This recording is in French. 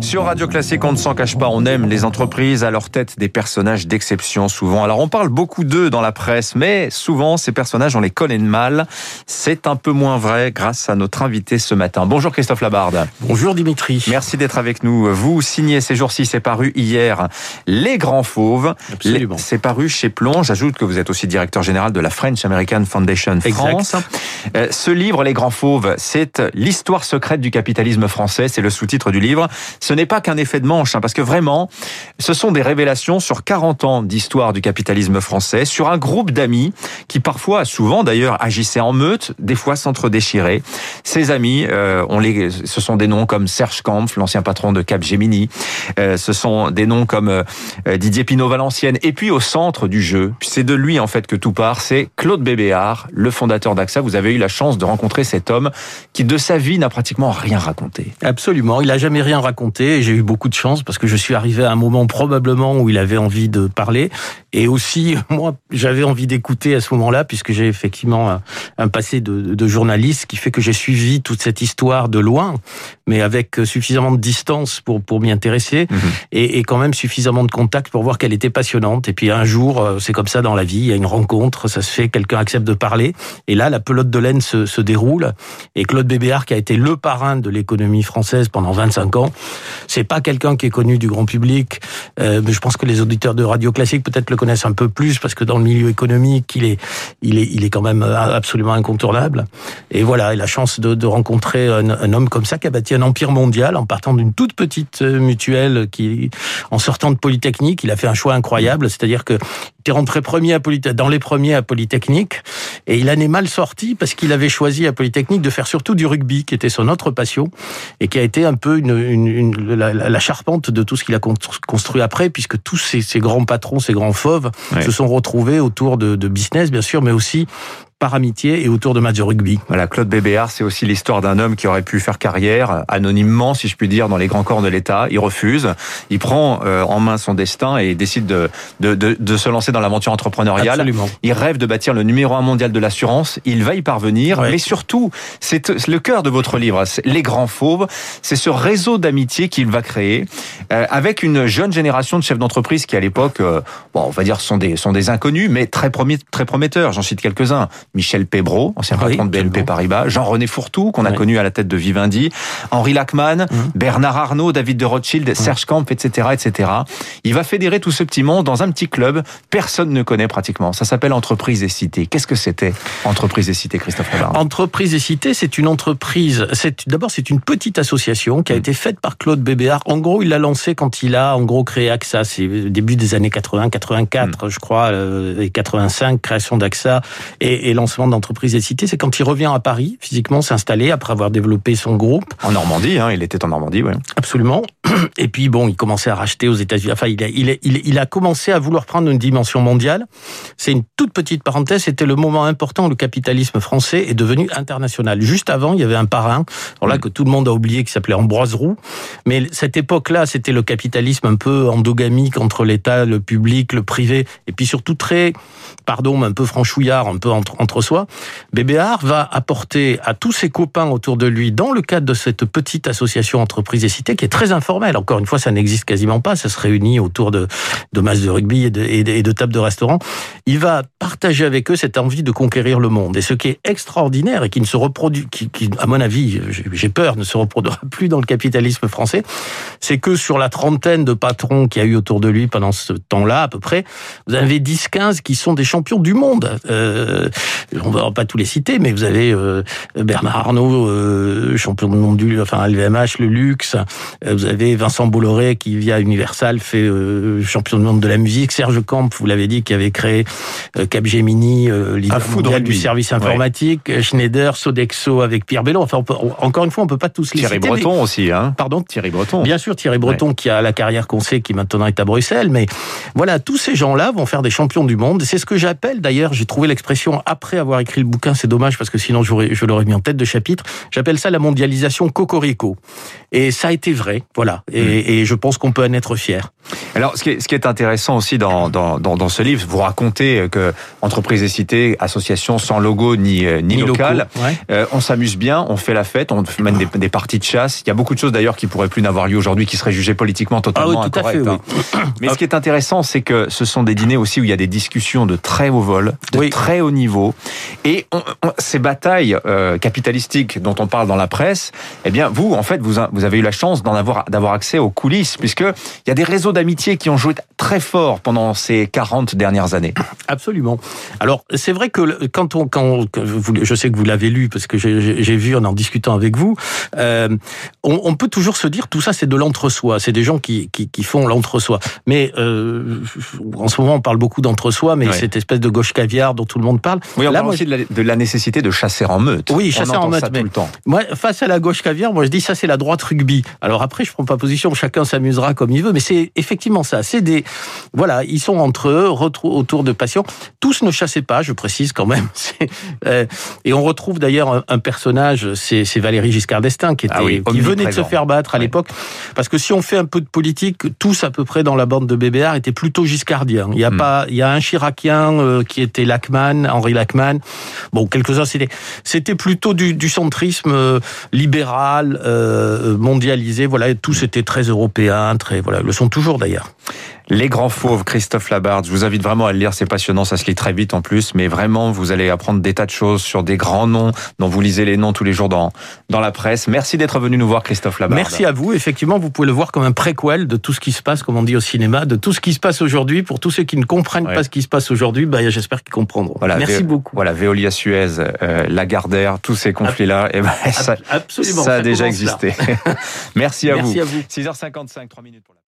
Sur Radio Classique, on ne s'en cache pas, on aime les entreprises à leur tête des personnages d'exception souvent. Alors on parle beaucoup d'eux dans la presse, mais souvent ces personnages on les connaît mal. C'est un peu moins vrai grâce à notre invité ce matin. Bonjour Christophe Labarde. Bonjour Dimitri. Merci d'être avec nous. Vous signez ces jours-ci, c'est paru hier, Les Grands Fauves. Absolument. C'est paru chez Plon. J'ajoute que vous êtes aussi directeur général de la French American Foundation France. Euh, ce livre, Les Grands Fauves, c'est l'histoire secrète du capitalisme français. C'est le sous-titre du livre. Ce n'est pas qu'un effet de manche, hein, parce que vraiment, ce sont des révélations sur 40 ans d'histoire du capitalisme français, sur un groupe d'amis qui parfois, souvent d'ailleurs, agissaient en meute, des fois s'entre-déchiraient. Ces amis, euh, on les, ce sont des noms comme Serge Kampf, l'ancien patron de Capgemini. Euh, ce sont des noms comme euh, Didier Pinot-Valenciennes. Et puis au centre du jeu, c'est de lui en fait que tout part, c'est Claude Bébéard, le fondateur d'AXA. Vous avez eu la chance de rencontrer cet homme qui de sa vie n'a pratiquement rien raconté. Absolument, il a jamais rien raconté et j'ai eu beaucoup de chance parce que je suis arrivé à un moment probablement où il avait envie de parler. Et aussi moi j'avais envie d'écouter à ce moment-là puisque j'ai effectivement un, passé de, de, journaliste qui fait que j'ai suivi toute cette histoire de loin mais avec suffisamment de distance pour pour m'y intéresser mhm. et, et, quand même suffisamment de contact pour voir qu'elle était passionnante. Et puis un jour euh, c'est comme ça dans la vie il y a une rencontre ça se fait quelqu'un accepte de parler. Et là la pelote de laine se, se déroule. Et Claude Bébéard qui a été le parrain de l'économie française pendant 25 ans c'est pas quelqu'un qui est connu du grand public, euh, mais je pense que les auditeurs de radio classique peut-être le connaissent un peu plus parce que dans le milieu économique, il est, il est, il est quand même euh, absolument incontournable. Et voilà, il a la chance de, de rencontrer un, un, homme comme ça qui a bâti un empire mondial en partant d'une toute petite euh, mutuelle qui, en sortant de Polytechnique, il a fait un choix incroyable, c'est-à-dire que est rentré premier à dans les premiers à Polytechnique et il en est mal sorti parce qu'il avait choisi à Polytechnique de faire surtout du rugby, qui était son autre passion et qui a été un peu une, une, une la, la, charpente de tout ce qu'il a construit après, puisque tous ces, ces, grands patrons, ces grands fauves, ouais. se sont retrouvés autour de, de business, bien sûr, mais aussi par amitié et autour de matchs de rugby. Voilà, Claude Bébéard, c'est aussi l'histoire d'un homme qui aurait pu faire carrière anonymement, si je puis dire, dans les grands corps de l'État. Il refuse, il prend euh, en main son destin et décide de, de, de, de se lancer dans l'aventure entrepreneuriale. Absolument. Il rêve de bâtir le numéro un mondial de l'assurance. Il va y parvenir, ouais. mais surtout, c'est le cœur de votre livre, les grands fauves. C'est ce réseau d'amitié qu'il va créer euh, avec une jeune génération de chefs d'entreprise qui, à l'époque, euh, bon, on va dire, sont des, sont des inconnus, mais très, très prometteurs. J'en cite quelques-uns. Michel Pébro, ancien oui, patron de BNP Paribas, Jean-René Fourtou, qu'on a oui. connu à la tête de Vivendi, Henri Lachmann, mmh. Bernard Arnault, David de Rothschild, mmh. Serge Camp, etc., etc. Il va fédérer tout ce petit monde dans un petit club. Personne ne connaît pratiquement. Ça s'appelle Entreprise et Cité. Qu'est-ce que c'était Entreprise et Cité, Christophe Robard Entreprise et Cité, c'est une entreprise. C'est d'abord c'est une petite association qui a mmh. été faite par Claude Bébéard. En gros, il l'a lancé quand il a en gros créé AXA. C'est début des années 80, 84, je crois, euh, et 85, création d'AXA et, et lancement d'entreprise et cité, c'est quand il revient à Paris, physiquement s'installer après avoir développé son groupe. En Normandie, hein, il était en Normandie, oui. Absolument. Et puis bon, il commençait à racheter aux États-Unis. Enfin, il a, il, a, il a commencé à vouloir prendre une dimension mondiale. C'est une toute petite parenthèse. C'était le moment important où le capitalisme français est devenu international. Juste avant, il y avait un parrain, alors là que tout le monde a oublié, qui s'appelait Ambroise Roux. Mais cette époque-là, c'était le capitalisme un peu endogamique entre l'État, le public, le privé, et puis surtout très, pardon, un peu franchouillard, un peu entre, entre soi. Bébéard va apporter à tous ses copains autour de lui, dans le cadre de cette petite association entreprise et cité, qui est très informelle. Encore une fois, ça n'existe quasiment pas. Ça se réunit autour de, de masses de rugby et de, et de, tables de restaurant. Il va partager avec eux cette envie de conquérir le monde. Et ce qui est extraordinaire et qui ne se reproduit, qui, à mon avis, j'ai peur, ne se reproduira plus dans le capitalisme français, c'est que sur la trentaine de patrons qu'il y a eu autour de lui pendant ce temps-là, à peu près, vous avez 10-15 qui sont des champions du monde. Euh, on va pas tous les citer, mais vous avez euh, Bernard Arnault, euh, champion du monde du, enfin LVMH, le luxe. Euh, vous avez Vincent Bolloré qui via Universal fait champion du monde de la musique. Serge Camp, vous l'avez dit, qui avait créé euh, Capgemini, leader mondial du service informatique. Ouais. Schneider, Sodexo avec Pierre Bello. Enfin, on peut, encore une fois, on peut pas tous les Thierry citer. Breton mais... aussi, hein. Pardon. Thierry Breton. Bien sûr, Thierry Breton ouais. qui a la carrière qu'on sait, qui maintenant est à Bruxelles. Mais voilà, tous ces gens-là vont faire des champions du monde. C'est ce que j'appelle d'ailleurs. J'ai trouvé l'expression après avoir écrit le bouquin. C'est dommage parce que sinon je l'aurais mis en tête de chapitre. J'appelle ça la mondialisation cocorico. Et ça a été vrai. Voilà. Et, mm. et je pense qu'on peut en être fier. Alors, ce qui est, ce qui est intéressant aussi dans, dans, dans, dans, ce livre, vous racontez que entreprise est citée, association sans logo ni, euh, ni, local. Euh, on s'amuse bien, on fait la fête, on mène des, des, parties de chasse. Il y a beaucoup de choses d'ailleurs qui pourraient plus n'avoir lieu aujourd'hui, qui seraient jugées politiquement totalement ah incorrectes. Hein. Mais ce qui est intéressant, c'est que ce sont des dîners aussi où il y a des discussions de très haut vol, de très haut niveau. Et ces batailles euh, capitalistiques dont on parle dans la presse, eh bien, vous, en fait, vous, vous avez eu la chance d'en avoir, d'avoir accès aux coulisses, puisque il y a des réseaux d'amitié qui ont joué très fort pendant ces 40 dernières années. Absolument. Alors, c'est vrai que quand on, quand, je sais que vous l'avez lu parce que j'ai vu en en discutant avec vous, euh, on, on, peut toujours se dire tout ça c'est de l'entre-soi. C'est des gens qui, qui, qui font l'entre-soi. Mais euh, en ce moment, on parle beaucoup d'entre-soi, mais cette espèce de gauche caviar dont tout le monde parle. Oui, on Là, parle aussi de la, nécessité de chasser en meute. Oui, chasser en meute. Ça tout le temps. Moi, face à la gauche caviar, moi je dis ça c'est la droite rugby. Alors après, je prends pas position. Chacun s'amusera comme il veut, mais c'est effectivement ça. C'est des voilà, ils sont entre eux, autour de passion. Tous ne chassaient pas, je précise quand même. Euh, et on retrouve d'ailleurs un, personnage, c'est Valérie Giscard d'Estaing, qui, ah qui venait de se faire battre à l'époque. Parce que si on fait un peu de politique, tous à peu près dans la bande de BBR étaient plutôt giscardiens. Il y a hmm. pas, il y a un Chiracien euh, qui était Lachman, Henri Lachman. Bon, quelques-uns c'était, c'était plutôt du, du centrisme euh, libéral, mondialisé. Voilà, tous étaient très européens, très voilà, le sont toujours d'ailleurs. Les Grands Fauves, Christophe Labarde. Je vous invite vraiment à le lire, c'est passionnant, ça se lit très vite en plus, mais vraiment, vous allez apprendre des tas de choses sur des grands noms dont vous lisez les noms tous les jours dans, dans la presse. Merci d'être venu nous voir, Christophe Labarde. Merci à vous. Effectivement, vous pouvez le voir comme un préquel de tout ce qui se passe, comme on dit au cinéma, de tout ce qui se passe aujourd'hui. Pour tous ceux qui ne comprennent pas ce qui se passe aujourd'hui, bah, j'espère qu'ils comprendront. Voilà, Merci beaucoup. Voilà, Veolia Suez, euh, Lagardère, tous ces conflits-là, et eh ben, ça, Absolument, ça, a déjà existé. Merci à Merci vous. À vous. 6h55, 3 minutes pour la